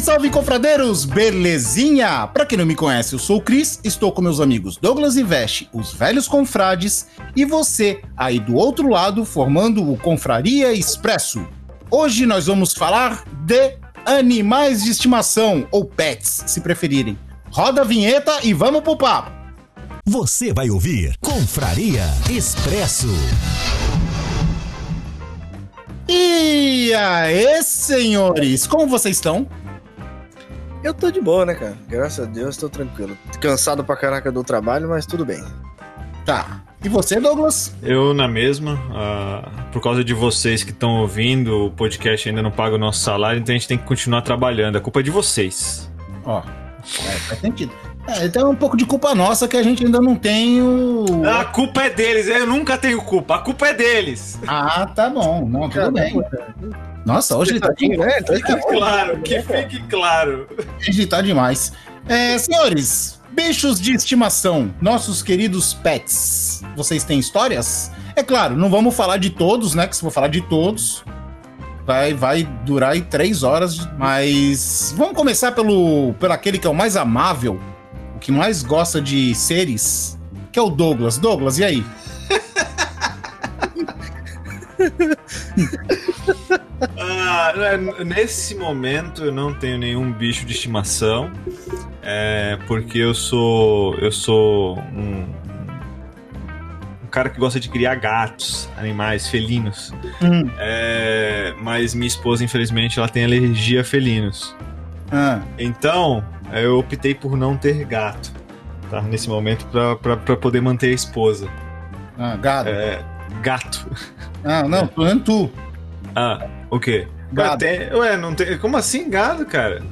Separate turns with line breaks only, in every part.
Salve, salve, confradeiros! Belezinha? Pra quem não me conhece, eu sou o Cris, estou com meus amigos Douglas e Veste, os velhos confrades, e você, aí do outro lado, formando o Confraria Expresso. Hoje nós vamos falar de animais de estimação, ou pets, se preferirem. Roda a vinheta e vamos pro papo!
Você vai ouvir Confraria Expresso.
E aí, senhores, como vocês estão?
Eu tô de boa, né, cara? Graças a Deus, tô tranquilo. Cansado pra caraca do trabalho, mas tudo bem.
Tá. E você, Douglas?
Eu na mesma. ah, por causa de vocês que estão ouvindo, o podcast ainda não paga o nosso salário, então a gente tem que continuar trabalhando. A culpa é de vocês.
Ó, é, faz sentido. É, então é um pouco de culpa nossa que a gente ainda não tem o.
A culpa é deles, eu nunca tenho culpa. A culpa é deles.
Ah, tá bom. Não, tudo bem. Nossa, hoje tá,
né? Então,
Fique claro, que fique claro.
hoje tá demais. É, senhores, bichos de estimação, nossos queridos pets. Vocês têm histórias? É claro, não vamos falar de todos, né? Que se for falar de todos, vai, vai durar aí três horas. Mas vamos começar pelo, pelo aquele que é o mais amável, o que mais gosta de seres, que é o Douglas. Douglas, e aí?
Ah, nesse momento eu não tenho nenhum bicho de estimação. É, porque eu sou. Eu sou um. Um cara que gosta de criar gatos, animais, felinos.
Hum,
É, mas minha esposa, infelizmente, ela tem alergia a felinos.
ah,
Então, eu optei por não ter gato. Tá? Nesse momento, pra poder manter a esposa.
ah, gado.
É, gato.
Ah, não, tô tu.
Ah, o quê?
Gado.
Tem- ué, não tem. Como assim gado, cara?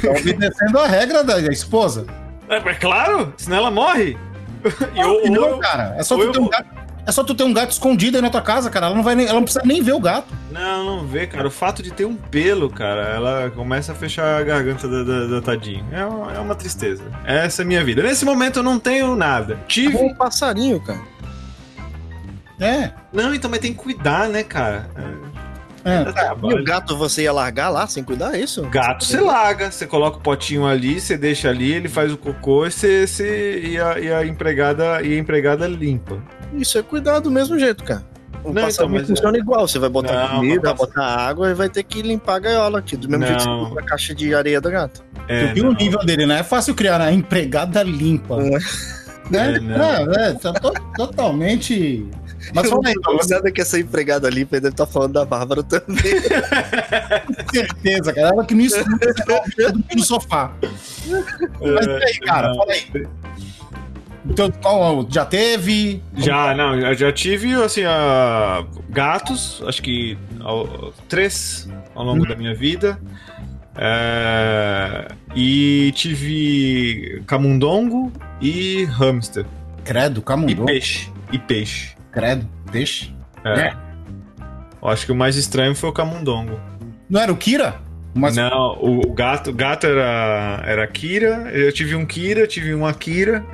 Tá obedecendo a regra da, esposa.
É, é claro, senão ela morre.
Claro que
eu-
não,
eu-
cara. É só, tu
eu
ter um gato, é só tu ter um gato escondido aí na tua casa, cara. Ela não, vai nem, ela não precisa nem ver o gato.
Não, não vê, cara. O fato de ter um pelo, cara, ela começa a fechar a garganta da, da, da tadinha. É uma, é uma tristeza. Essa é a minha vida. Nesse momento eu não tenho nada. Tive.
Um passarinho, cara.
É.
Não, então, mas tem que cuidar, né, cara?
é.
É
E
trabalho.
o gato você ia largar lá sem cuidar, é isso?
Gato você larga, você coloca o potinho ali, você deixa ali, ele faz o cocô e, você, você- e, a, e a empregada e a empregada limpa.
Isso é cuidar do mesmo jeito, cara. O
Não,
passarinho
então, mas-
funciona igual. Você vai botar
Não,
comida, vai botar água e vai ter que limpar a gaiola aqui. Do mesmo jeito que
Não.
você a caixa de areia do gato.
É,
tu viu
não.
o nível dele, né? É fácil criar, né? Empregada limpa.
Não é?
Né?
É, não.
É, é, tá to- totalmente. Mas fala aí, Douglas,
Nada que essa empregada ali deve estar falando da Bárbara também.
com certeza, cara. Ela que não escuta, no sofá. Mas e aí, cara?
não.
Fala aí. Então, qual, já teve?
Já, não, eu já tive, assim, gatos, acho que ao- três ao longo da minha vida. É, e tive camundongo e hamster.
Credo,
E
camundongo.
peixe. E peixe.
Credo, peixe.
É.
É.
Eu acho que o mais estranho foi o camundongo.
Não era o Kira? Mas
Não, o, gato, gato era, era Kira. Eu tive um Kira, tive uma Kira.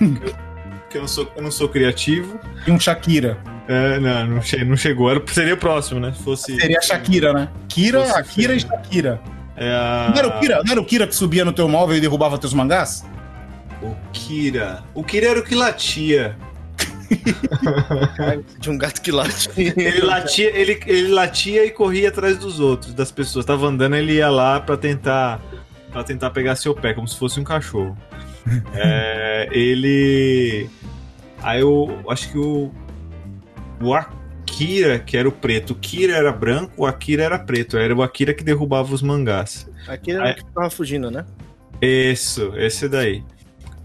que eu não sou, eu não sou criativo.
tinha um Shakira.
É, não, não, che- não chegou. Era, seria o próximo, né? Se fosse.
Seria a Shakira, né? Kira,
Fosse
Akira e. Shakira.
É a...
Não era o Kira? Não era o Kira que subia no teu móvel e derrubava teus mangás?
O Kira. O Kira era o que latia.
de um gato que late.
Ele latia, ele, ele latia e corria atrás dos outros, das pessoas. Tava andando, ele ia lá pra tentar para tentar pegar seu pé, como se fosse um cachorro. é, ele. Aí eu acho que o. O Akira, que era o preto, o Kira era branco, o Akira era preto. Era o Akira que derrubava os mangás.
Aquele era o que tava fugindo, né?
Isso, esse daí.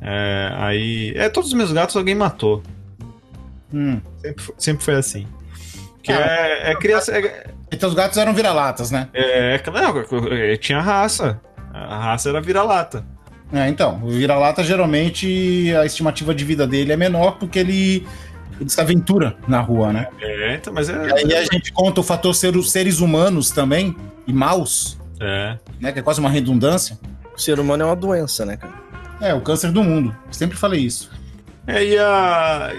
É, aí. É, todos os meus gatos alguém matou.
Hum.
Sempre, foi- sempre foi assim. Que
Ah,
é, é criança. É,
Então os gatos eram vira-latas, né?
é, é- não, é, tinha raça. A raça era vira-lata.
É, então, o vira-lata geralmente a estimativa de vida dele é menor porque ele, ele se aventura na rua, né?
É, então, mas é.
E aí a gente conta o fator ser os seres humanos também, e maus,
É.
né? Que é quase uma redundância.
O ser humano é uma doença, né, cara?
É, o câncer do mundo. Sempre falei isso.
É, e a.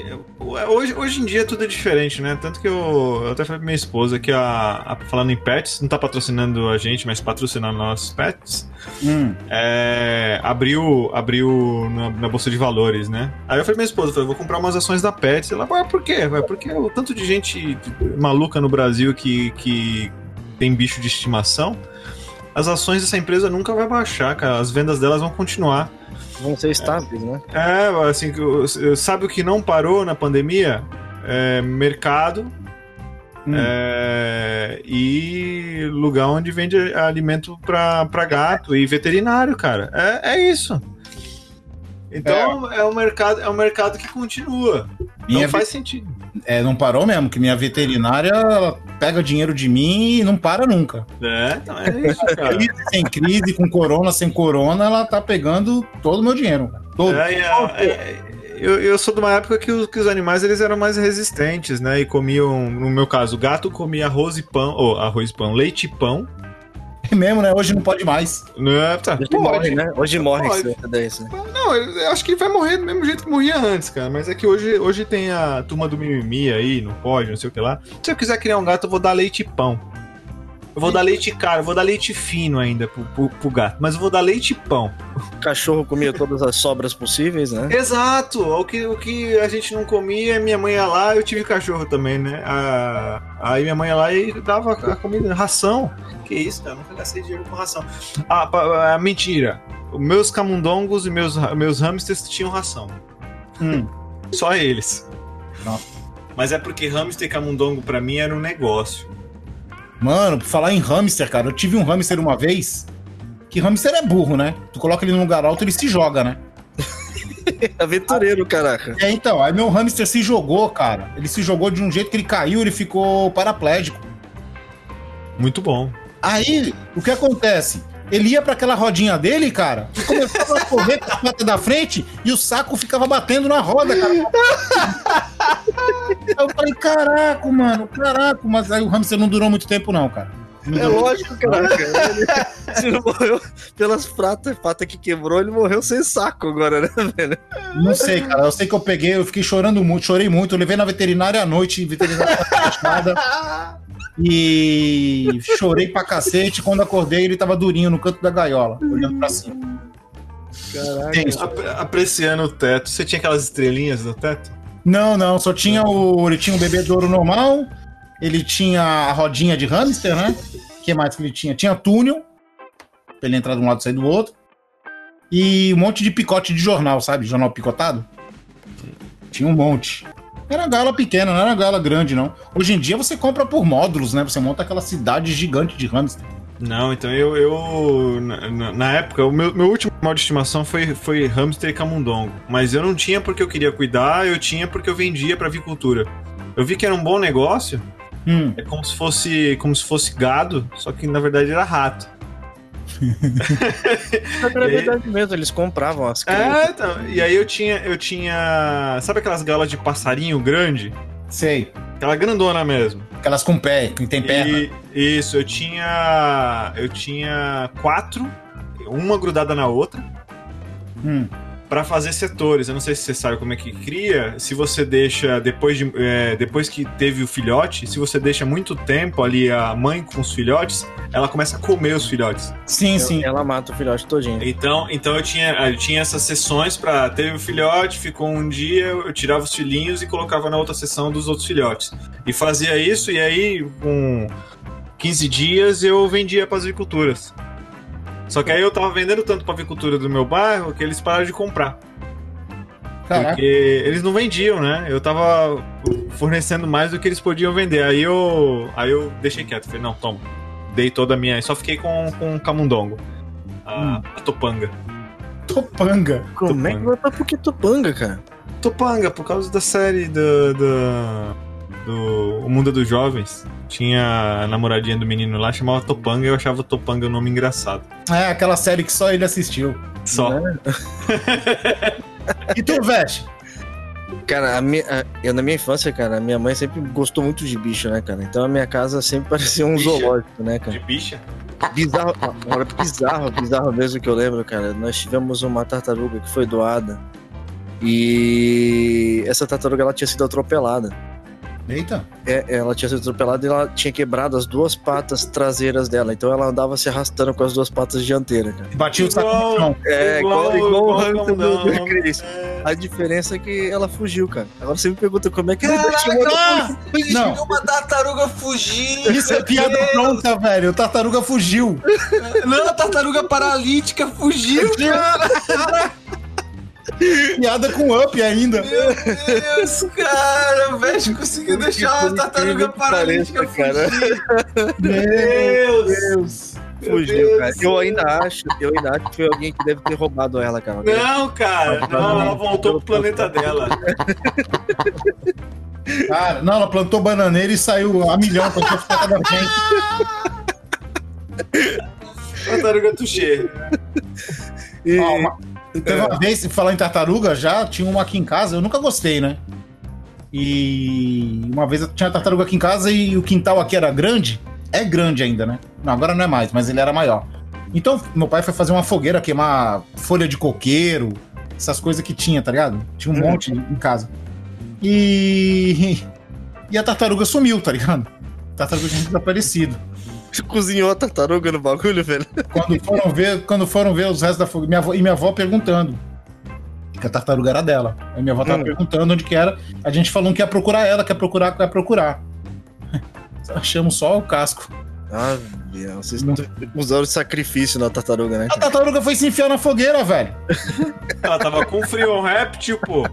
e- hoje, hoje em dia tudo é diferente, né? Tanto que eu, eu até falei pra minha esposa que a, a- Falando em pets, não tá patrocinando a gente, mas patrocinando nossos pets.
Hum.
é, abriu, abriu na, na bolsa de valores, né? Aí eu falei pra minha esposa, falei, vou comprar umas ações da Pets. Ela, ué, por quê? Porque o tanto de gente maluca no Brasil que, que tem bicho de estimação, as ações dessa empresa nunca vai baixar, cara. As vendas delas vão continuar.
Vão ser estáveis, né?
É, assim, sabe o que não parou na pandemia? É, mercado
Hum.
é, e lugar onde vende alimento pra, pra gato e veterinário, cara. É, é isso. Então é. um mercado, é um mercado que continua.
Minha
não faz sentido.
É, não parou mesmo, que minha veterinária ela pega dinheiro de mim e não para nunca.
É, então é isso, cara.
Crise, sem crise, com corona, sem corona, ela tá pegando todo o meu dinheiro. cara. Todo.
É, é, é, eu, eu sou de uma época que os, que os animais eles eram mais resistentes, né? E comiam, no meu caso, o gato comia arroz e pão, ou arroz e pão, leite e pão.
É mesmo, né? Hoje não pode mais.
Né? Tá,
Hoje
pode.
morre, né? Hoje morre
Pode.
desse, né?
Não, eu eu acho que vai morrer do mesmo jeito que morria antes, cara. Mas é que hoje, hoje tem a turma do mimimi aí, não pode, não sei o que lá. Se eu quiser criar um gato, eu vou dar leite e pão. Eu vou dar leite caro, vou dar leite fino ainda pro, pro, pro gato. Mas eu vou dar leite e pão.
O cachorro comia todas as sobras possíveis, né?
Exato! O que, o que a gente não comia, minha mãe ia lá, eu tive cachorro também, né? A- aí minha mãe ia lá e dava a comida, ração. Que isso, cara? Nunca gastei dinheiro com ração. Ah, pa- ah, mentira. Os meus camundongos e meus, meus hamsters tinham ração.
Hum.
Só eles.
Nossa.
Mas é porque hamster e camundongo pra mim era um negócio.
Mano, por falar em hamster, cara, eu tive um hamster uma vez. Que hamster é burro, né? Tu coloca ele num lugar alto, ele se joga, né?
Aventureiro, caraca.
É, então, aí meu hamster se jogou, cara. Ele se jogou de um jeito que ele caiu, ele ficou paraplégico.
Muito bom.
Aí, o que acontece? Ele ia pra aquela rodinha dele, cara, e começava a correr com a pata da frente e o saco ficava batendo na roda, cara. Eu falei, caraca, mano, caraca, mas aí o hamster não durou muito tempo, não, cara.
É lógico. Ele, se não morreu pelas pratas, pata que quebrou, ele morreu sem saco agora, né, velho?
Não sei, cara. Eu sei que eu peguei, eu fiquei chorando muito, chorei muito. Eu levei na veterinária à noite, veterinária fechada. E chorei pra cacete. Quando acordei, ele tava durinho no canto da gaiola, olhando pra cima.
Caraca.
Ap- apreciando o teto. Você tinha aquelas estrelinhas no teto?
Não, não, só tinha o. Ele tinha um bebedouro normal, ele tinha a rodinha de hamster, né? O que mais que ele tinha? Tinha túnel, pra ele entrar de um lado e sair do outro. E um monte de picote de jornal, sabe? Jornal picotado. Tinha um monte. Era gala pequena, não era gala grande, não. Hoje em dia você compra por módulos, né? Você monta aquela cidade gigante de hamster.
Não, então eu. eu na, na- época, o meu, meu último animal de estimação foi, foi hamster e camundongo. Mas eu não tinha porque eu queria cuidar, eu tinha porque eu vendia pra avicultura. Eu vi que era um bom negócio,
Hum.
é como se fosse, como se fosse gado, só que na verdade era rato.
Era
E aí-
verdade mesmo, eles compravam as crianças.
É, então, e aí eu tinha, eu tinha. Sabe aquelas galas de passarinho grande?
Sei.
Aquela grandona mesmo.
Aquelas com pé, que tem perna.
E- isso, eu tinha. Eu tinha quatro, uma grudada na outra.
Hum.
Pra fazer setores. Eu não sei se você sabe como é que cria. Se você deixa, depois, de, é, depois que teve o filhote, se você deixa muito tempo ali a mãe com os filhotes, ela começa a comer os filhotes.
Sim, sim.
Ela mata o filhote todinho.
Então, então eu, tinha, eu tinha essas sessões pra. Teve o filhote, ficou um dia, eu tirava os filhinhos e colocava na outra sessão dos outros filhotes. E fazia isso, e aí, com 15 dias, eu vendia pras agriculturas. Só que aí eu tava vendendo tanto pra avicultura do meu bairro que eles pararam de comprar.
Caraca.
Porque eles não vendiam, né? Eu tava fornecendo mais do que eles podiam vender. Aí eu, aí eu deixei quieto. Falei, não, toma. Dei toda a minha. Só fiquei com, com o camundongo. A, a topanga.
Topanga.
Como é que vai pra que Topanga, cara?
Topanga, por causa da série do. do, do O Mundo dos Jovens. Tinha a namoradinha do menino lá, chamava Topanga e eu achava Topanga um nome engraçado.
É, aquela série que só ele assistiu.
Só.
Né?
E tu, Veste?
Cara, a minha, a- eu na minha infância, cara, a minha mãe sempre gostou muito de bicho, né, cara? Então a minha casa sempre parecia um
Bicho?
zoológico, né,
De
cara?
bicha.
Bizarro, agora bizarro, bizarro mesmo que eu lembro, cara. Nós tivemos uma tartaruga que foi doada. E essa tartaruga ela tinha sido atropelada.
Eita.
É, ela tinha sido atropelada e ela tinha quebrado as duas patas traseiras dela. Então ela andava se arrastando com as duas patas dianteiras, cara.
Batia o saco no chão.
É, igual, igual, o hamster do, do Chris.
É.
A diferença é que ela fugiu, cara. Agora você me pergunta como é que ela deixou
Ah, não,
uma tartaruga fugir!
isso é piada pronta, velho. O tartaruga fugiu.
Não, a tartaruga paralítica fugiu!
Piada com up ainda.
Meu Deus, cara! O Veste conseguiu deixar uma tartaruga paralítica
cara.
fugir!
Meu
Deus!
Deus.
Fugiu, cara. Eu ainda acho, eu ainda acho que foi alguém que deve ter roubado ela, cara.
Não, cara! Não, ela voltou pro planeta dela.
Cara, não, ela plantou bananeira e saiu a milhão pra ficar cada vez.
Tartaruga Tuxê.
E-
uma- Teve uma vez, falar em tartaruga, já tinha uma aqui em casa, eu nunca gostei, né? E uma vez eu tinha tartaruga aqui em casa e o quintal aqui era grande. É grande ainda, né? Não, agora não é mais, mas ele era maior. Então, meu pai foi fazer uma fogueira, queimar folha de coqueiro, essas coisas que tinha, tá ligado? Tinha um
Hum.
monte em casa. E. E a tartaruga sumiu, tá ligado? A tartaruga tinha desaparecido.
Cozinhou a tartaruga no bagulho, velho?
Quando foram ver, quando foram ver os restos da fogueira, minha avó, e minha avó perguntando que a tartaruga era dela. Aí minha avó tava
Hum.
perguntando onde que era. A gente falou que ia procurar ela, quer procurar, quer procurar. Achamos só o casco.
Ah, meu, vocês
Não.
usaram de sacrifício na tartaruga, né?
A tartaruga foi se enfiar na fogueira, velho.
Ela tava com frio, é um réptil, pô.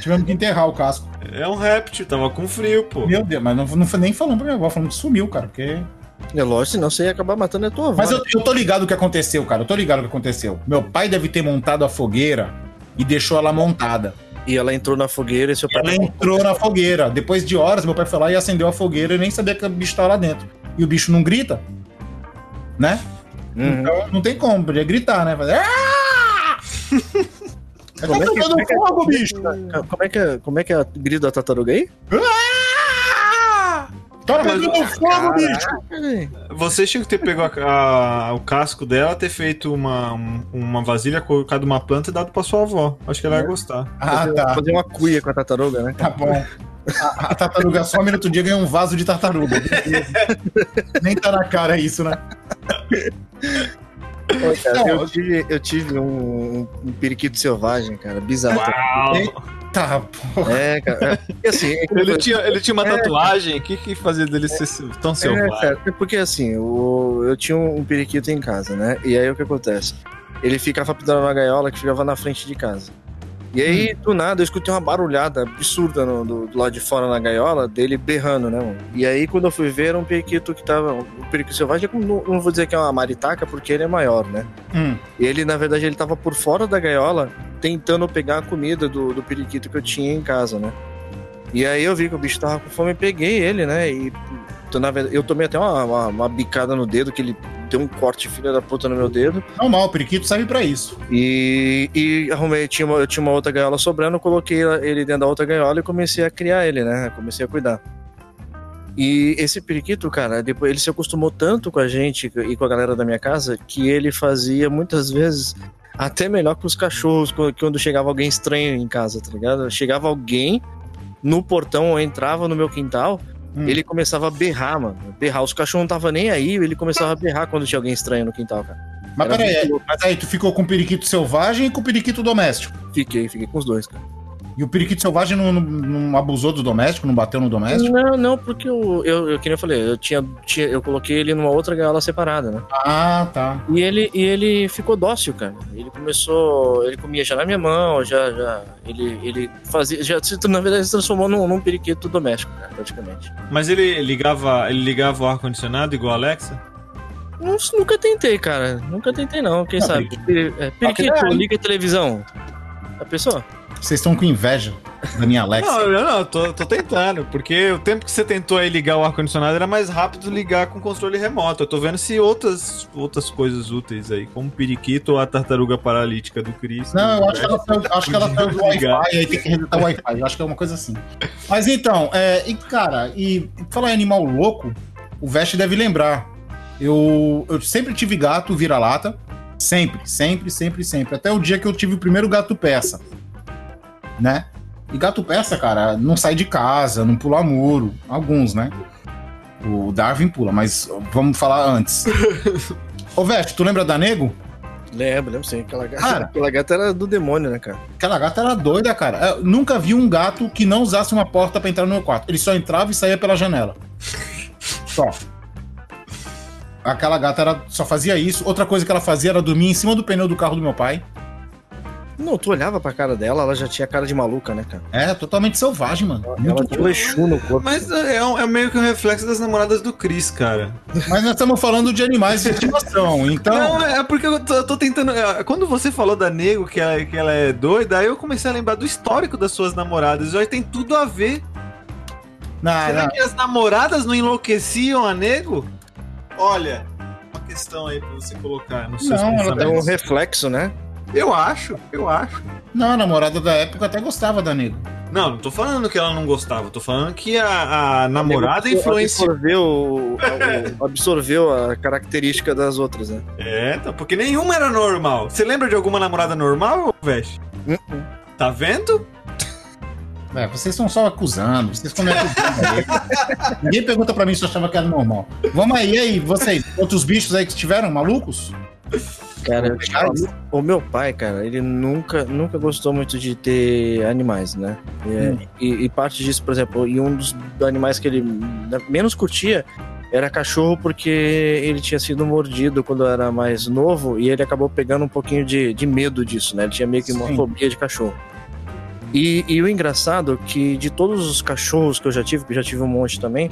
Tivemos que enterrar o casco.
É um réptil, tava com frio, pô.
Meu Deus, mas não, não foi nem falando pra minha avó, falando que sumiu, cara. Porque...
É lógico, senão você ia acabar matando a tua avó.
Mas eu, eu tô ligado o que aconteceu, cara. Eu tô ligado o que aconteceu. Meu pai deve ter montado a fogueira e deixou ela montada.
E ela entrou na fogueira e seu pai...
Ela entrou na fogueira. Depois de horas, meu pai foi lá e acendeu a fogueira e nem sabia que o bicho tava lá dentro. E o bicho não grita, né?
Uhum.
Então não tem como, podia gritar, né? Fazer. É
Como é que-
pegando
como é que-
fogo, bicho!
Como é que é, como é, que é a grito da tartaruga aí?
Ah! Tá pegando fogo, bicho!
Peraí.
Você tinha que ter pego a- a- o casco dela, ter feito uma, um- uma vasilha, colocado uma planta e dado pra sua avó. Acho que ela ia gostar.
Ah,
fazer,
tá.
fazer uma cuia com a tartaruga, né?
Tá bom. A, a tartaruga some no outro dia ganha um vaso de tartaruga. Nem tá na cara isso, né?
Pô, cara,
Não,
eu tive, eu tive um, um periquito selvagem, cara, bizarro.
Tá, pô.
É, cara. É, assim, é que-
Ele tinha, ele tinha uma
É.
tatuagem, o que, que fazia dele ser tão
É,
selvagem?
cara, é porque assim, o- eu tinha um periquito em casa, né? E aí o que acontece? Ele ficava pendurado na gaiola que ficava na frente de casa. E aí, do nada, eu escutei uma barulhada absurda no- do, do lado de fora na gaiola, dele berrando, né, mano? E aí, quando eu fui ver, era um periquito que tava. Um periquito selvagem, eu não, não vou dizer que é uma maritaca, porque ele é maior, né?
Hum.
E ele, na verdade, ele tava por fora da gaiola, tentando pegar a comida do, do periquito que eu tinha em casa, né? E aí eu vi que o bicho tava com fome, peguei ele, né? E então, na verdade, eu tomei até uma, uma, uma bicada no dedo, que ele deu um corte filha da puta no meu dedo.
Normal, o periquito serve pra isso.
E, e arrumei, tinha uma, eu tinha uma outra gaiola sobrando, coloquei ele dentro da outra gaiola e comecei a criar ele, né? Comecei a cuidar. E esse periquito, cara, depois ele se acostumou tanto com a gente e com a galera da minha casa que ele fazia muitas vezes até melhor que os cachorros quando, quando chegava alguém estranho em casa, tá ligado? Chegava alguém no portão ou entrava no meu quintal,
Hum.
ele começava a berrar, mano. Berrar. Os cachorros não tava nem aí, ele começava a berrar quando tinha alguém estranho no quintal, cara.
Mas
Era
peraí, mas aí tu ficou com o periquito selvagem e com o periquito doméstico.
Fiquei, fiquei com os dois, cara.
E o periquito selvagem não, não, não abusou do doméstico, não bateu no doméstico?
Não, não, porque eu, eu, eu, que nem eu falei, eu tinha, tinha, eu coloquei ele numa outra gaiola separada, né?
Ah, tá.
E ele, e ele ficou dócil, cara. Ele começou, ele comia já na minha mão, já, já, ele, ele fazia, já, se- na verdade, se transformou num, num periquito doméstico, cara, praticamente.
Mas ele ligava, ele ligava o ar-condicionado igual a Alexa?
Não, nunca tentei, cara, nunca tentei não, quem
Ah,
sabe. Peri- é, periquito,
Ah, que-
liga a televisão. A pessoa?
Vocês estão com inveja da minha Alexa.
Não, não, não, tô, tô tentando, porque o tempo que você tentou aí ligar o ar-condicionado era mais rápido ligar com controle remoto. Eu tô vendo se outras, outras coisas úteis aí, como o periquito ou a tartaruga paralítica do Chris.
Não, eu acho que ela saiu, acho que ela saiu do. Wi-Fi, aí tem que resetar o Wi-Fi. Eu acho que é uma coisa assim. Mas então, é, e cara, e falar em animal louco, o Vest deve lembrar. Eu, eu sempre tive gato vira-lata. Sempre, sempre, sempre, sempre. Até o dia que eu tive o primeiro gato peça. Né? E gato peça, cara, não sai de casa, não pula muro. Alguns, né? O Darwin pula, mas vamos falar antes. Ô, Vest, tu lembra da Nego?
Lembro, lembro sim. Aquela gata,
Cara.
aquela gata era do demônio, né, cara?
Aquela gata era doida, cara. Eu nunca vi um gato que não usasse uma porta pra entrar no meu quarto. Ele só entrava e saía pela janela. Só. Aquela gata era, só fazia isso. Outra coisa que ela fazia era dormir em cima do pneu do carro do meu pai.
Não, tu olhava pra cara dela, ela já tinha cara de maluca, né, cara?
É, totalmente selvagem, mano.
ela
Muito
tinha um Exu no corpo.
Mas é, um- é meio que um reflexo das namoradas do Chris, cara.
Mas nós estamos falando de animais de estimação, então.
Não, é porque eu tô, eu tô tentando. é, Quando você falou da Nego, que ela, que ela é doida, aí eu comecei a lembrar do histórico das suas namoradas. Já tem tudo a ver.
Não,
Será
não.
que as namoradas não enlouqueciam a Nego? Olha, uma questão aí pra você colocar
Não, ela
É um reflexo, né?
Eu acho, eu acho.
Não, a namorada da época até gostava da nego.
Não, não tô falando que ela não gostava, tô falando que a, a namorada influenciou.
Absorveu, absorveu a característica das outras, né?
É, então, porque nenhuma era normal. Você lembra de alguma namorada normal, Veste?
Uh-uh.
Tá vendo?
É, vocês estão só acusando, vocês estão me acusando aí. Ninguém pergunta pra mim se eu achava que era normal. Vamos aí, e aí, vocês, outros bichos aí que tiveram malucos?
Cara, o meu pai, cara, ele nunca, nunca gostou muito de ter animais, né? E,
Hum.
e- e parte disso, por exemplo, e um dos animais que ele menos curtia era cachorro, porque ele tinha sido mordido quando era mais novo e ele acabou pegando um pouquinho de, de medo disso, né? Ele tinha meio que uma
Sim.
fobia de cachorro. E, e o engraçado é que de todos os cachorros que eu já tive, que eu já tive um monte também,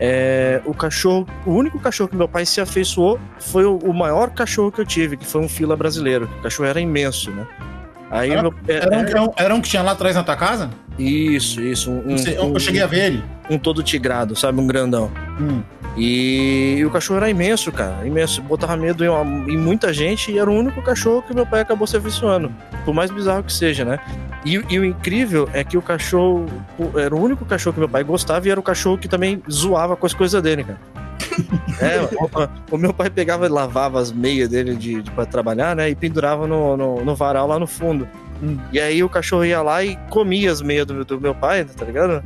é, o cachorro, o único cachorro que meu pai se afeiçoou foi o, o maior cachorro que eu tive, que foi um fila brasileiro. O cachorro era imenso, né? Aí
Era-
meu, é-
Era um,
é-
era um- era um que tinha lá atrás na tua casa?
isso, isso, um, um-
eu cheguei a ver ele.
um todo tigrado, sabe, um grandão.
Hum.
E, e o cachorro era imenso, cara, imenso. Botava medo em, uma- em muita gente e era o único cachorro que meu pai acabou se afeiçoando. Por mais bizarro que seja, né? E, e o incrível é que o cachorro era o único cachorro que meu pai gostava e era o cachorro que também zoava com as coisas dele, cara. É, o, o meu pai pegava e lavava as meias dele de, de para trabalhar, né? E pendurava no, no, no varal lá no fundo.
Hum.
E aí o cachorro ia lá e comia as meias do, do meu pai, tá ligado?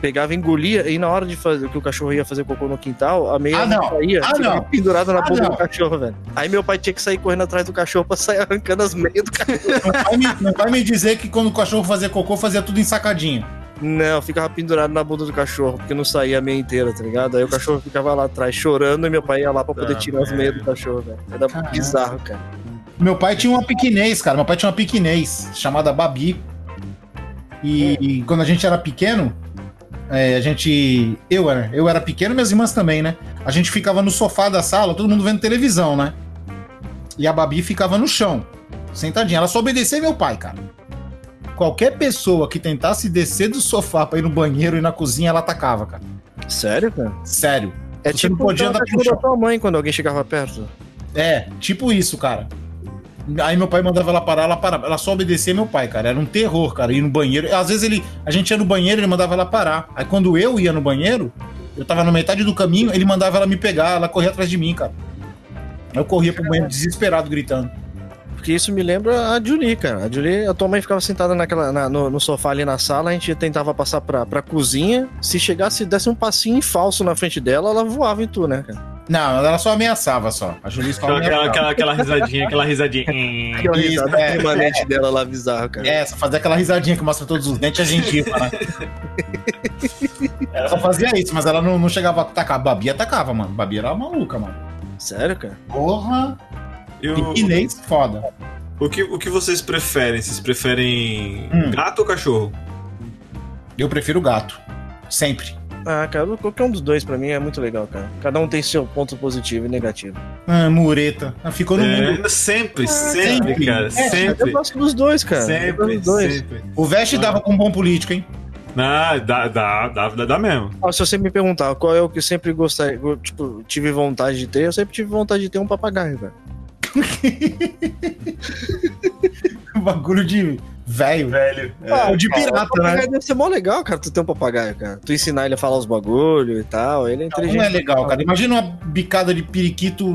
Pegava, engolia, e na hora de fazer que o cachorro ia fazer cocô no quintal, a meia
Ah, não.
saía,
Ah,
ficava
não.
pendurada na
Ah,
boca
não.
do cachorro, velho. Aí meu pai tinha que sair correndo atrás do cachorro pra sair arrancando as meias do cachorro.
Não vai, me, não vai me dizer que quando o cachorro fazia cocô, fazia tudo ensacadinho.
Não, ficava pendurado na bunda do cachorro, porque não saía a meia inteira, tá ligado? Aí o cachorro ficava lá atrás chorando e meu pai ia lá pra poder
Tá
tirar as meias do cachorro, velho. Era
Caraca.
bizarro, cara.
Meu pai tinha uma piquinês, cara. Meu pai tinha uma piquinês chamada Babi. E, e quando a gente era pequeno, é, a gente. Eu era, eu era pequeno, minhas irmãs também, né? A gente ficava no sofá da sala, todo mundo vendo televisão, né? E a Babi ficava no chão, sentadinha. Ela só obedecia meu pai, cara. Qualquer pessoa que tentasse descer do sofá pra ir no banheiro e na cozinha, ela atacava, cara.
Sério, cara?
Sério.
É
Você
tipo
não podia andar pro
da tua mãe quando alguém chegava perto.
É, tipo isso, cara. Aí meu pai mandava ela parar, ela parava. Ela só obedecia meu pai, cara. Era um terror, cara, ir no banheiro. Às vezes ele, a gente ia no banheiro, ele mandava ela parar. Aí quando eu ia no banheiro, eu tava na metade do caminho, ele mandava ela me pegar, ela corria atrás de mim, cara. Eu corria pro banheiro desesperado, gritando.
Porque isso me lembra a Julie, cara. A Julie, a tua mãe ficava sentada naquela, na- no, no sofá ali na sala, a gente tentava passar pra, pra cozinha. Se chegasse, desse um passinho falso na frente dela, ela voava em tu, né, cara?
Não, ela só ameaçava só. A Julie só
Aquela, aquela, aquela, aquela risadinha, aquela risadinha.
Aquela risada
é.
permanente dela lá bizarra, cara.
É, só fazer aquela risadinha que mostra todos os dentes, a gengiva, né? ela só fazia isso, mas ela não, não chegava a atacar. A Babi atacava, mano. Babi era maluca, mano.
Sério, cara?
Porra!
E o,
Inês, foda.
o, que, o que vocês preferem? Vocês preferem
Hum.
gato ou cachorro?
Eu prefiro gato. Sempre.
Ah, cara, qualquer um dos dois pra mim é muito legal, cara. Cada um tem seu ponto positivo e negativo.
Ah, mureta. Ah, Ficou no mundo.
É, sempre, sempre,
sempre.
cara.
É,
sempre.
Eu gosto dos dois, cara.
Sempre,
dos dois.
sempre.
O Veste dava com um bom político, hein?
Ah, dá, dá, dá, dá, mesmo.
Ah, se você me perguntar qual é o que eu sempre gostei, tipo, tive vontade de ter, eu sempre tive vontade de ter um papagaio, velho.
Bagulho de velho.
Velho.
Ah, o de
O
pirata, né?
deve ser mó legal, cara, tu ter um papagaio, cara. Tu ensinar ele a falar os bagulho e tal, ele é inteligente.
Não é legal, cara. Imagina uma bicada de periquito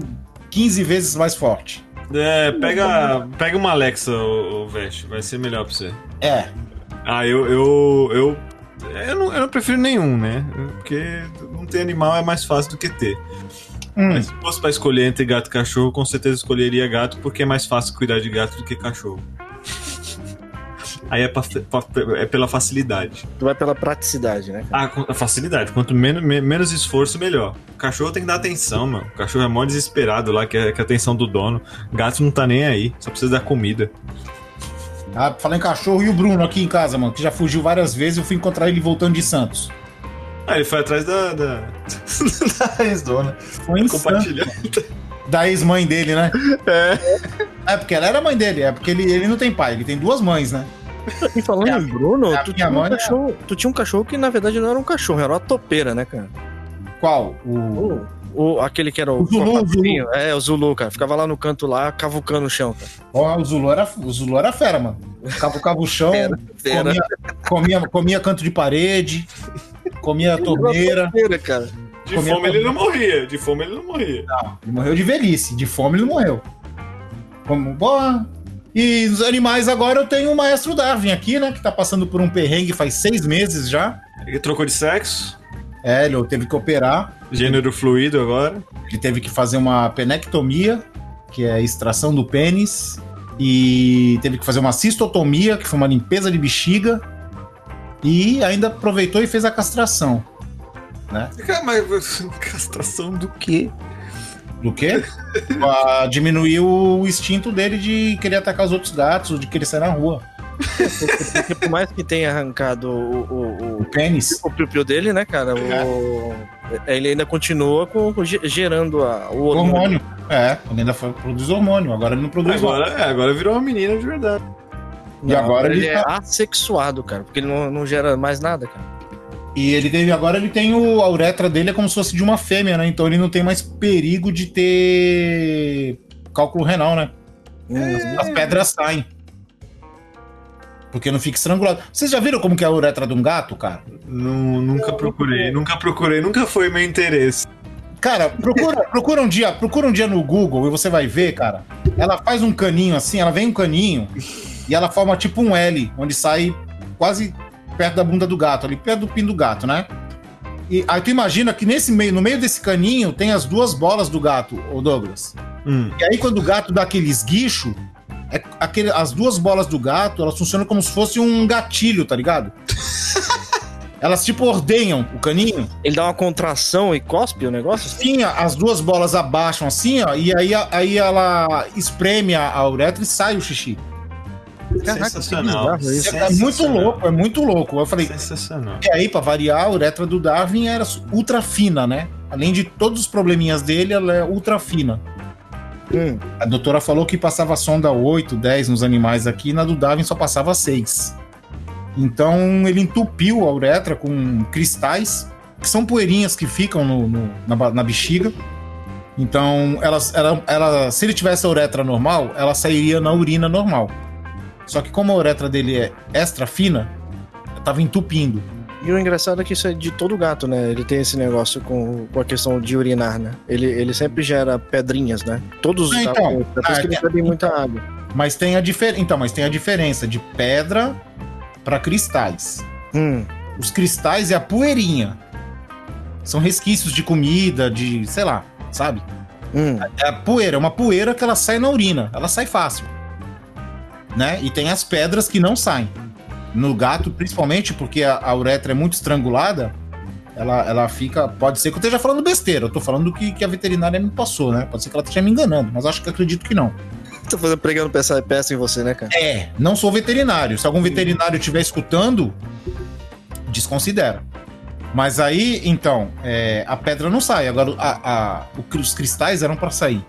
15 vezes mais forte.
É, pega, pega uma Alexa, o, Veste. Vai ser melhor pra você.
É.
Ah, eu. Eu, eu, eu, não, eu não prefiro nenhum, né? Porque não ter animal é mais fácil do que ter.
Hum.
Mas se fosse pra escolher entre gato e cachorro, com certeza escolheria gato, porque é mais fácil cuidar de gato do que cachorro. Aí é, pra- pra- é pela facilidade.
Tu vai pela praticidade, né? cara?
Ah, a facilidade. Quanto menos, me- menos esforço, melhor. O cachorro tem que dar atenção, mano. O cachorro é mó desesperado lá, que é, a atenção do dono. Gato não tá nem aí, só precisa dar comida.
Ah, falar em cachorro e o Bruno aqui em casa, mano, que já fugiu várias vezes. Eu fui encontrar ele voltando de Santos.
Ah, ele foi atrás da. da, da ex-dona.
Foi em Santos.
Compartilhando.
Da ex-mãe dele, né?
É.
É porque ela era mãe dele. É porque ele, ele não tem pai. Ele tem duas mães, né?
E falando
É
em Bruno,
é
tu tinha, um
mãe, né?
cachorro, tu tinha um cachorro que na verdade não era um cachorro, era uma topeira, né, cara?
Qual? O.
O, o- aquele que era o,
O Zulu,
patinha. É, o Zulu, cara. Ficava lá no canto lá, cavucando o chão, cara.
Ó, o Zulu era, o Zulu era fera, mano. Cavucava o chão,
Fera, fera.
comia, comia, comia canto de parede, comia torneira.
Topeira, cara.
De
Comia
fome ele não morria. De fome ele não morria.
Ele morreu de velhice, de fome ele não morreu. Como, boa. E os animais agora eu tenho o maestro Darwin aqui, né? Que tá passando por um perrengue faz seis meses já.
Ele trocou de sexo.
É, ele teve que operar.
Gênero fluido agora.
Ele teve que fazer uma penectomia, que é a extração do pênis. E teve que fazer uma cistotomia, que foi uma limpeza de bexiga. E ainda aproveitou e fez a castração.
Cara, mas castração do quê?
Do quê? pra diminuir o instinto dele de querer atacar os outros gatos, de querer sair na rua.
Porque por mais que tenha arrancado o, o,
O
o,
pênis.
o piu-piu dele, né, cara? O, ele ainda continua com, com ge- gerando a, o hormônio.
Hormônio. É, ele ainda foi, produz hormônio, agora ele não produz
Agora, é, agora virou uma menina de verdade.
E agora
ele,
ele
é
tá-
assexuado, cara. Porque ele não, não gera mais nada, cara.
E ele teve agora ele tem o a uretra dele é como se fosse de uma fêmea, né? Então ele não tem mais perigo de ter cálculo renal, né? As pedras saem. Porque não fica estrangulado. Vocês já viram como que é a uretra de um gato, cara?
Nu- nunca procurei, nunca procurei, nunca foi meu interesse.
Cara, procura, procura um dia, procura um dia no Google e você vai ver, cara. Ela faz um caninho assim, ela vem um caninho e ela forma tipo um L, onde sai quase perto da bunda do gato, ali perto do pin do gato, né? E aí tu imagina que nesse meio, no meio desse caninho tem as duas bolas do gato, o Douglas.
Hum.
E aí quando o gato dá aquele esguicho, é aquele, as duas bolas do gato, elas funcionam como se fosse um gatilho, tá ligado? elas tipo ordenham o caninho.
Ele dá uma contração e cospe o negócio?
Sim, as duas bolas abaixam assim, ó, e aí, aí ela espreme a, a uretra e sai o xixi.
Caraca,
Sensacional.
que bizarro isso.
É, muito louco, é muito louco. Eu falei,
Sensacional.
e aí, pra variar, a uretra do Darwin era ultra fina, né? Além de todos os probleminhas dele, ela é ultra fina.
Hum,
A doutora falou que passava sonda 8, 10 nos animais aqui, e na do Darwin só passava 6. Então ele entupiu a uretra com cristais, que são poeirinhas que ficam no- no- na, na bexiga. Então, elas, ela, ela, se ele tivesse a uretra normal, ela sairia na urina normal. Só que como a uretra dele é extra fina, tava entupindo.
E o engraçado é que isso é de todo gato, né? Ele tem esse negócio com, com a questão de urinar, né? Ele, ele sempre gera pedrinhas, né? Todos os
Ah,
gatos,
então.
depois
Ah,
que bebem muita água.
Mas tem a diferença. Então, mas tem a diferença de pedra para cristais.
Hum,
Os cristais é a poeirinha. São resquícios de comida, de, sei lá, sabe?
Hum.
É a poeira, é uma poeira que ela sai na urina, ela sai fácil. Né? E tem as pedras que não saem. No gato, principalmente, porque a, a uretra é muito estrangulada, ela, ela fica. Pode ser que eu esteja falando besteira, eu tô falando do que, que a veterinária me passou, né? Pode ser que ela esteja me enganando, mas acho que acredito que não.
Tô fazendo pregando peça, peça em você, né, cara?
É, não sou veterinário. Se algum veterinário estiver escutando, desconsidera. Mas aí, então, é, a pedra não sai. Agora, a, a- os cristais eram pra sair.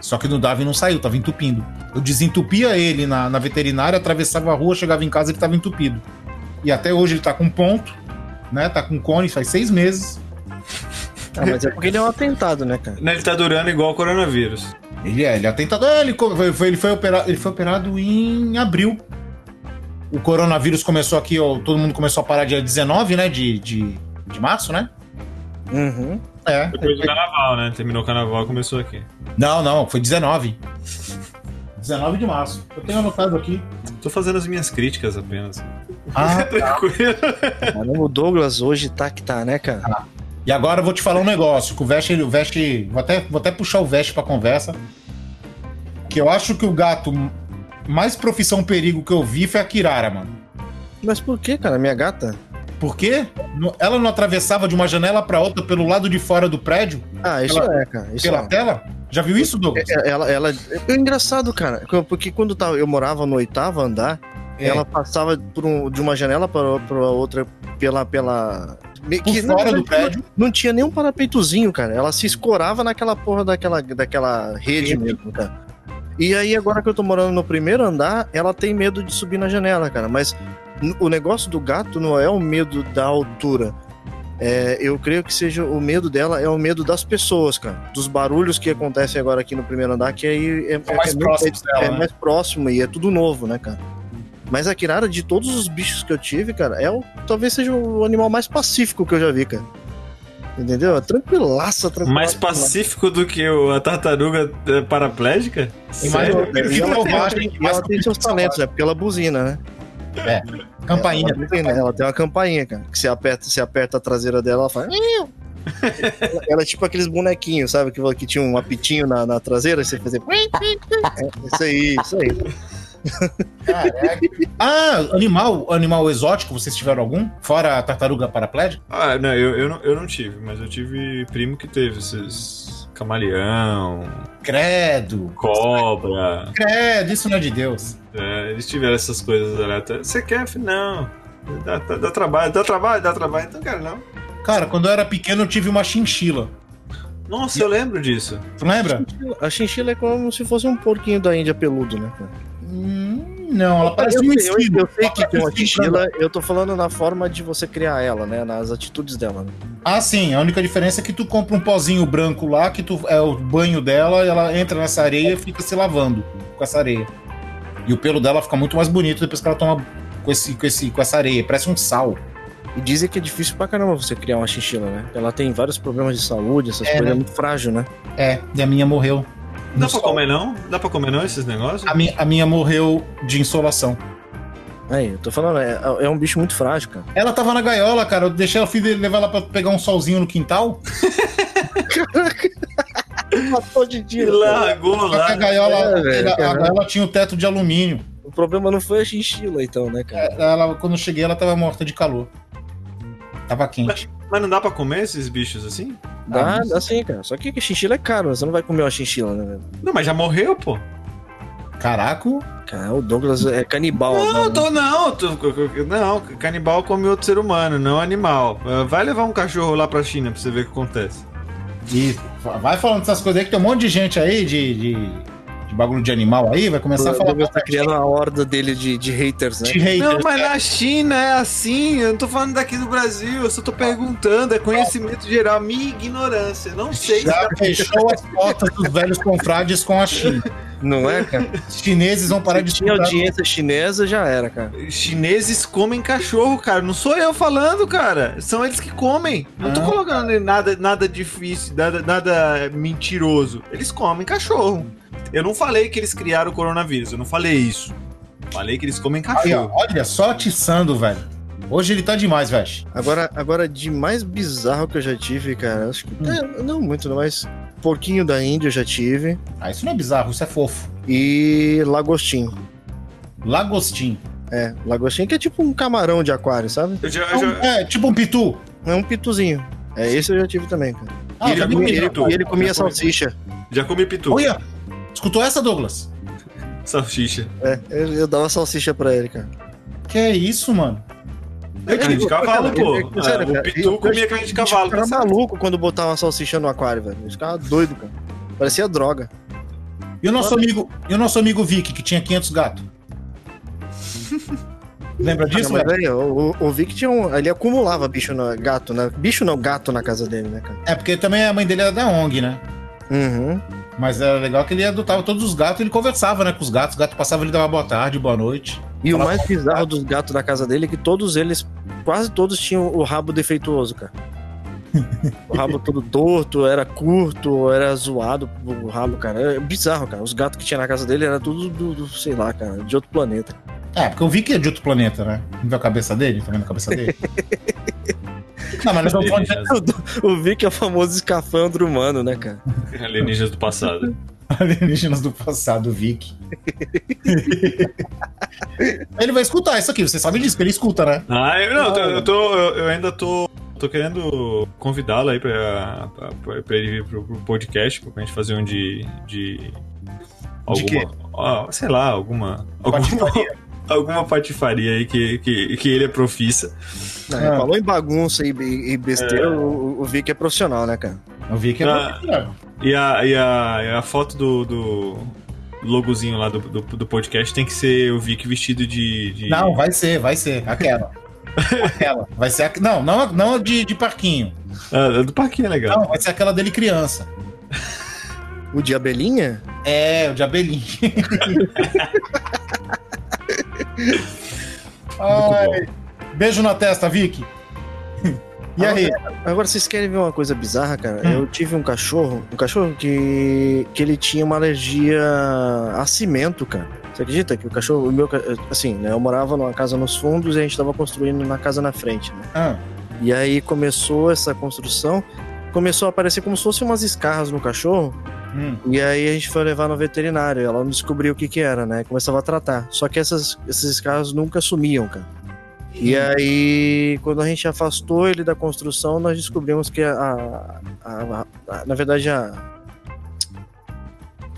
Só que no Darwin não saiu, tava entupindo. Eu desentupia ele na, na veterinária, atravessava a rua, chegava em casa ele tava entupido. E até hoje ele tá com ponto, né? Tá com cone faz seis meses.
Ah, mas é porque ele é um atentado, né, cara?
Né, Ele tá durando igual o coronavírus.
Ele é, ele é tentador. É, ele, foi- ele, foi operado, ele foi operado em abril. O coronavírus começou aqui, ó, todo mundo começou a parar dia 19, né? De, de, de março, né?
Uhum.
É.
Depois do carnaval, né? Terminou o carnaval, começou aqui.
Não, não, foi 19. 19 de março. Eu tenho anotado aqui.
Tô fazendo as minhas críticas apenas.
Ah,
Tranquilo.
Caramba, o Douglas hoje tá que tá, né, cara?
e agora eu vou te falar um negócio. Que o Veste, o Veste. Vou até, vou até puxar o Veste pra conversa. Que eu acho que o gato mais profissão perigo que eu vi foi a Kirara, mano.
Mas por que, cara? Minha gata?
Por quê? Ela não atravessava de uma janela pra outra pelo lado de fora do prédio?
Ah, isso é, cara. Isso
pela
é.
tela? Já viu isso, Douglas?
É, Ela, ela, é engraçado, cara, porque quando tava- eu morava no oitavo andar,
É.
ela passava por um- de uma janela para para outra pela pela na
fora do prédio.
Não, não tinha nenhum parapeitozinho, cara. Ela se escorava naquela porra daquela daquela rede
Rede.
mesmo, cara. E aí agora que eu tô morando no primeiro andar, ela tem medo de subir na janela, cara. Mas o negócio do gato não é o medo da altura. É, eu creio que seja o medo dela é o medo das pessoas, cara. Dos barulhos que acontecem agora aqui no primeiro andar, que aí é,
mais
é,
próximos
é,
dela,
é
né?
mais próximo e é tudo novo, né, cara? Mas a Kirara, de todos os bichos que eu tive, cara, é o, talvez seja o animal mais pacífico que eu já vi, cara. Entendeu? É tranquilaça, tranquilaça.
Mais pacífico do que o- a tartaruga é, paraplégica?
E mais-? E ela tem-
e ela tem seus talentos, né? Porque ela buzina, né?
Campainha.
Ela, buzina, ela tem uma campainha, cara. Que se aperta, se aperta a traseira dela, ela faz. ela, ela é tipo aqueles bonequinhos, sabe? Que, que tinha um apitinho na, na traseira, e você fazia. É, isso aí, isso aí.
Ah, animal, animal exótico, vocês tiveram algum? Fora a tartaruga paraplégica?
Ah, não eu, eu não, eu não tive, mas eu tive primo que teve esses camaleão,
Credo.
cobra.
Credo, isso não é de Deus.
É, eles tiveram essas coisas aleatórias. Você quer? Não. Dá, dá- dá trabalho, dá trabalho, dá trabalho. Então, cara, não.
Cara, quando eu era pequeno eu tive uma chinchila.
Nossa, eu lembro disso.
Tu lembra?
A chinchila é como se fosse um porquinho da Índia peludo, né?
Hum, não, ela parece
eu,
um
sei, eu,
esquilo.
eu sei que tem uma
Parece um
chinchila, eu tô falando na forma de você criar ela, né? Nas atitudes dela, né?
Ah, sim. A única diferença é que tu compra um pozinho branco lá, que tu é o banho dela, e ela entra nessa areia e fica se lavando com essa areia. E o pelo dela fica muito mais bonito depois que ela toma com, esse, com, esse, com essa areia. Parece um sal.
E dizem que é difícil pra caramba você criar uma chinchila, né? Ela tem vários problemas de saúde, essas
É,
coisas,
né?
é muito frágil, né?
É, e a minha morreu.
Dá pra
sol.
comer não? Dá pra comer não esses negócios?
A minha, a minha morreu de insolação.
Aí, eu tô falando, é, é um bicho muito frágil, cara.
Ela tava na gaiola, cara. Eu deixei ela fui levar ela pra pegar um solzinho no quintal.
Matou de
E largou
que a
lá.
gaiola,
É, velho,
a- gaiola tinha o teto de alumínio.
O problema não foi a chinchila, então, né, cara?
Ela, quando eu cheguei, ela tava morta de calor. Tava quente.
Mas não dá pra comer esses bichos assim?
Dá,
Ah,
dá sim, cara. Só que a chinchila é caro, você não vai comer uma chinchila, né? velho?
Não, mas já morreu, pô.
Caraca,
Cara, o Douglas é canibal.
Não,
né?
eu tô não. tô- não, canibal come outro ser humano, não animal. Ah, Vai levar um cachorro lá pra China pra você ver o que acontece.
E vai falando essas coisas aí que tem um monte de gente aí de, de, de bagulho de animal aí, vai começar a falar
tá criando a horda dele de, de haters, né?
de haters.
Não, mas na China é assim. Eu não tô falando daqui do Brasil. Eu só tô perguntando. É conhecimento geral. Minha ignorância. Não sei se
Já
dá
fechou as portas dos velhos confrades com a China.
Não é, cara?
Os chineses vão parar de
Tinha
estudar.
audiência chinesa, já era, cara.
Chineses comem cachorro, cara. Não sou eu falando, cara. São eles que comem. Não tô
Ah.
colocando nada, nada difícil, nada, nada mentiroso. Eles comem cachorro. Eu não falei que eles criaram o coronavírus. Eu não falei isso. Falei que eles comem cachorro.
olha, só atiçando, velho. Hoje ele tá demais, velho.
Agora, agora, de mais bizarro que eu já tive, cara, acho que. é, não muito, não, mas. porquinho da Índia eu já tive.
Ah, isso não é bizarro, isso é fofo.
E lagostim.
Lagostim.
É, lagostim que é tipo um camarão de aquário, sabe?
Eu já,
É,
eu
um-
já-
é, tipo um pitu.
É um pituzinho. É, esse eu já tive também, cara.
Ah,
e ele,
já
comia,
comi,
ele-
já
e ele comia
Já comi.
salsicha.
já comi pitu.
Olha, escutou essa, Douglas?
Salsicha.
É, eu, eu dava salsicha pra ele, cara.
Que é isso, mano?
É carne de cavalo, pô.
Ele- ele- sério,
Ah, o
cara,
pitu
eu-
comia carne de cavalo.
Eu ficava maluco quando botava uma salsicha no aquário, velho. Eu ficava doido, cara. Parecia droga.
E o nosso amigo, e o nosso amigo Vic, que tinha 500 gatos? Lembra disso, velho?
velho, o, o Vic tinha um. Ele acumulava bicho no gato, né? Bicho não, gato na casa dele, né, cara?
É, porque também a mãe dele era da ONG, né?
Uhum.
Mas era legal que ele adotava todos os gatos e ele conversava, né, com os gatos. O gato passava, ele dava boa tarde, boa noite.
E o mais bizarro dos gatos da casa dele é que todos eles, quase todos tinham o rabo defeituoso, cara. O rabo todo torto, era curto, era zoado o rabo, cara. É bizarro, cara. Os gatos que tinha na casa dele era tudo do, do- sei lá, cara, de outro planeta.
É, porque eu vi que é de outro planeta, né? Não viu a cabeça dele? Tá vendo a cabeça dele? Não, mas nós estamos falando de
O Vic é o famoso escafandro humano, né, cara?
Alienígenas do passado.
alienígenas do passado, Vic. ele vai escutar isso aqui, você sabe disso, que ele escuta, né?
Ah, eu, não, eu tô- eu, tô, eu, eu ainda tô, tô querendo convidá-lo aí pra, pra, pra- pra ele vir pro, pro podcast, pra gente fazer um de. De, alguma,
quê?
ah, sei lá, alguma. Alguma. alguma patifaria aí que, que, que ele é profissa.
Não,
Ah.
Falou em bagunça e, e besteira, o, o Vic é profissional, né, cara?
O Vic é
Ah.
profissional.
E a, e a, e a foto do, do logozinho lá do, do, do podcast tem que ser o Vic vestido de. de-
Não, vai ser, vai ser. Aquela. aquela. Vai ser a... Não, não, não a de, de parquinho.
Ah, do parquinho é legal.
Não, vai ser aquela dele criança.
O de abelhinha?
É, o de abelhinho. Ai, beijo na testa, Vic. E aí?
Agora, vocês querem ver uma coisa bizarra, cara? Eu tive um cachorro, um cachorro que, que ele tinha uma alergia a cimento, cara. Você acredita que o cachorro, o meu, assim, né? Eu morava numa casa nos fundos e a gente tava construindo na casa na frente, né?
Ah,
E aí começou essa construção, começou a aparecer como se fossem umas escarras no cachorro.
Hum.
E aí a gente foi levar no veterinário, ela não descobriu o que que era, né? Começava a tratar. Só que essas, esses escarros nunca sumiam, cara. E aí, quando a gente afastou ele da construção, nós descobrimos que a. a- a- a- na verdade, a.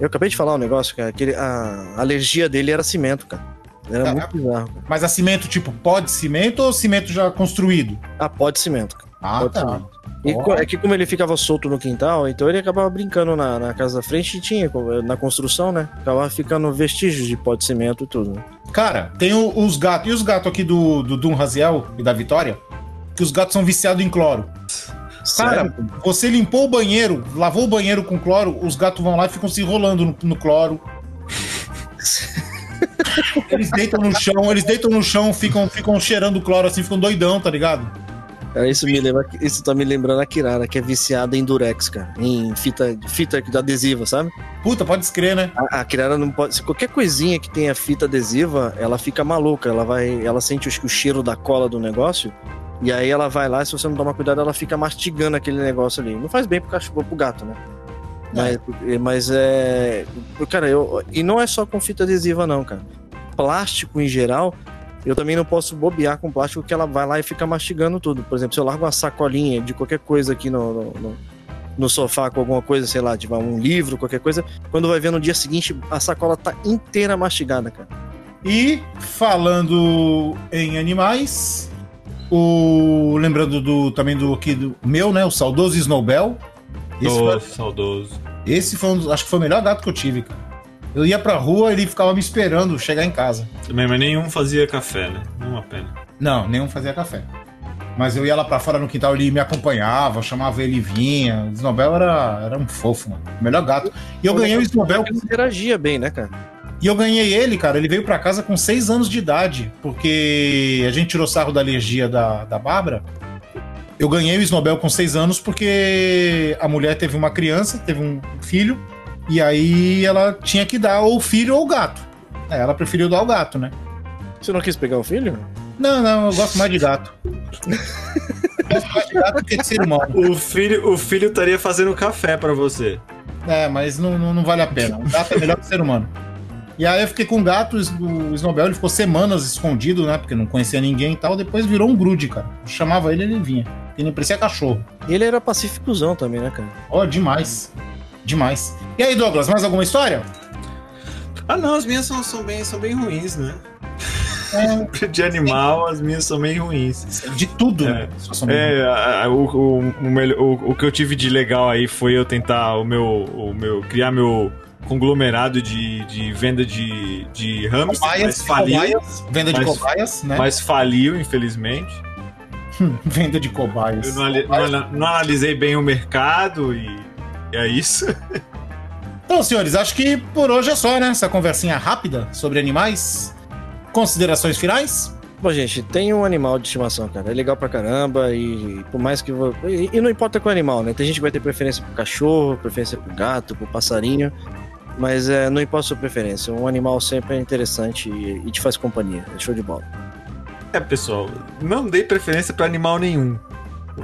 Eu acabei de falar um negócio, cara, que ele- a alergia dele era cimento, cara. Era
Ah,
muito bizarro. Cara.
Mas a cimento, tipo, pó de cimento ou cimento já construído?
Ah, pó de cimento, cara.
Ah,
de
tá.
E co- é que como ele ficava solto no quintal, então ele acabava brincando na, na casa da frente e tinha, na construção, né? Acabava ficando vestígios de pó de cimento e tudo. né?
Cara, tem o- os gatos. E os gatos aqui do, do Dum Raziel e da Vitória? Que os gatos são viciados em cloro. Cara,
Sério?
você limpou o banheiro, lavou o banheiro com cloro, os gatos vão lá e ficam se enrolando no, no cloro. Eles deitam no chão, eles deitam no chão, ficam, ficam cheirando cloro assim, ficam doidão, tá ligado?
Cara, isso me lembra, isso tá me lembrando a Kirara, que é viciada em durex, cara. Em fita, fita adesiva, sabe?
Puta, pode escrever, né?
A, a Kirara não pode. Se qualquer coisinha que tenha fita adesiva, ela fica maluca. Ela vai. Ela sente o, o cheiro da cola do negócio. E aí ela vai lá, se você não tomar cuidado, ela fica mastigando aquele negócio ali. Não faz bem pro cachorro, pro gato, né? Mas, mas é. Cara, eu. E não é só com fita adesiva, não, cara. Plástico em geral. Eu também não posso bobear com plástico que ela vai lá e fica mastigando tudo. Por exemplo, se eu largo uma sacolinha de qualquer coisa aqui no, no, no- no sofá com alguma coisa, sei lá, tipo um livro, qualquer coisa, quando vai ver no dia seguinte, a sacola tá inteira mastigada, cara.
E falando em animais, o lembrando do também do aqui do meu, né, o saudoso Snowbell. Esse,
Tô
foi,
saudoso.
esse foi um acho que foi o melhor gato que eu tive, cara. Eu ia pra rua, ele ficava me esperando chegar em casa.
Também, mas nenhum fazia café, né? Uma pena.
Não, nenhum fazia café. Mas eu ia lá pra fora no quintal, ele me acompanhava, eu chamava ele e vinha. O Snowbell era, era um fofo, mano. O melhor gato. E eu ganhei o Snowbell
Ele interagia bem, né, cara?
E eu ganhei ele, cara. Ele veio pra casa com seis anos de idade, porque a gente tirou sarro da alergia da, da Bárbara. Eu ganhei o Snowbell com seis anos porque a mulher teve uma criança, teve um filho, e aí ela tinha que dar ou o filho ou o gato. É, ela preferiu dar o gato, né?
Você não quis pegar o filho?
Não, não, eu gosto mais de gato. gosto mais de gato do que de ser humano.
O filho, o filho estaria fazendo café pra você.
É, mas não, não, não vale a pena. O gato é melhor que o ser humano. E aí eu fiquei com o gato, o Snowbell, ele ficou semanas escondido, né? Porque não conhecia ninguém e tal. Depois virou um grude, cara. Eu chamava ele, ele vinha. Ele não parecia cachorro.
E ele era pacíficozão também, né, cara?
Ó, demais. Demais. E aí, Douglas, mais alguma história?
Ah, não, as minhas são, são, bem, são bem ruins, né?
É,
De animal, as minhas são bem ruins.
de tudo,
É.
né?
É, a- a- o, o, o, o- que eu tive de legal aí foi eu tentar o meu, o meu criar meu conglomerado de, de venda de, de hamster,
Cobaias,
mas faliu,
cobaias, venda de
Mas-
cobaias, né?
mas faliu, infelizmente.
Venda de cobaias.
Eu não, ali- não não analisei bem o mercado e é isso.
Então, senhores, acho que por hoje é só, né? Essa conversinha rápida sobre animais. Considerações finais?
Bom, gente, tem um animal de estimação, cara. É legal pra caramba e por mais que. E, e não importa qual animal, né? Tem gente que vai ter preferência pro cachorro, preferência pro gato, pro passarinho. Mas é, não importa a sua preferência. Um animal sempre é interessante e, e te faz companhia. É show de bola.
É, pessoal, não dei preferência pra animal nenhum.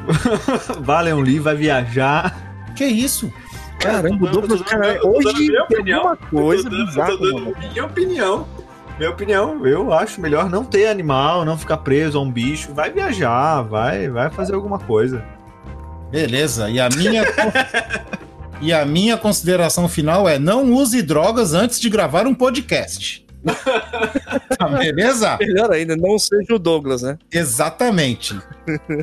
Vale um livro, vai viajar.
Que isso?
Caramba, o Douglas, cara, hoje
opinião.
uma coisa bizarra.
minha opinião. Minha opinião, eu acho melhor não ter animal, não ficar preso a um bicho. Vai viajar, vai, vai fazer alguma coisa.
Beleza. E a minha. e a minha consideração final é: não use drogas antes de gravar um podcast. tá beleza?
Melhor ainda, não seja o Douglas, né?
Exatamente.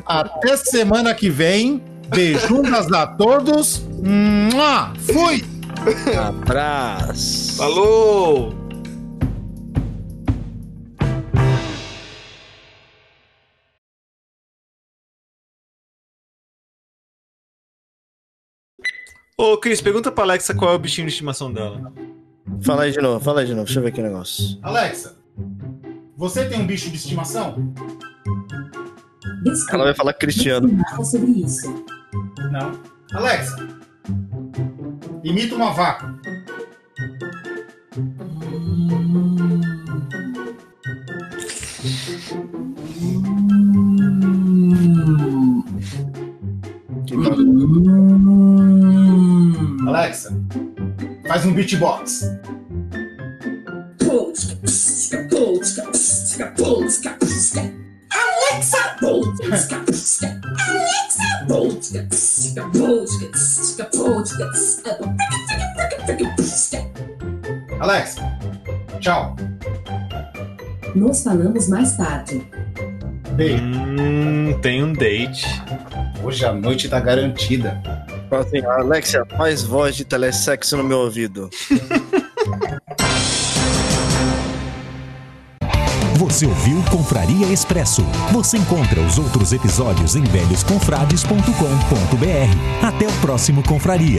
Até semana que vem. Beijundas a todos. Mua! Fui!
Abraço.
Falou! Ô, Cris, pergunta pra Alexa qual é o bichinho de estimação dela.
Fala aí de novo, fala aí de novo. Deixa eu ver aqui o negócio.
Alexa, você tem um bicho de estimação?
Ela vai falar Cristiano.
Sobre isso.
Não. Alexa, imita uma vaca. Alexa, faz um beatbox. Tchau.
Nos falamos mais tarde.
Beijo.
Hum, tem um date.
Hoje a noite tá garantida.
Fala assim, Alexia, faz voz de telesexo no meu ouvido.
Você ouviu Confraria Expresso. Você encontra os outros episódios em velhosconfrades.com.br. Até o próximo Confraria.